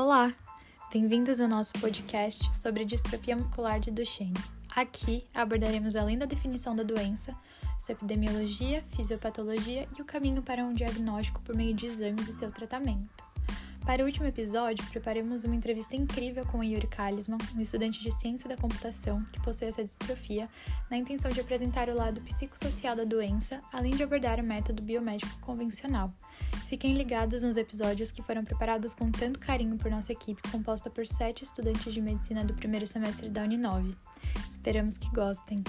Olá! Bem-vindos ao nosso podcast sobre distrofia muscular de Duchenne. Aqui abordaremos além da definição da doença, sua epidemiologia, fisiopatologia e o caminho para um diagnóstico por meio de exames e seu tratamento. Para o último episódio, preparamos uma entrevista incrível com o Yuri Kalisman, um estudante de ciência da computação que possui essa distrofia, na intenção de apresentar o lado psicossocial da doença, além de abordar o método biomédico convencional. Fiquem ligados nos episódios que foram preparados com tanto carinho por nossa equipe, composta por sete estudantes de medicina do primeiro semestre da Uninove. Esperamos que gostem!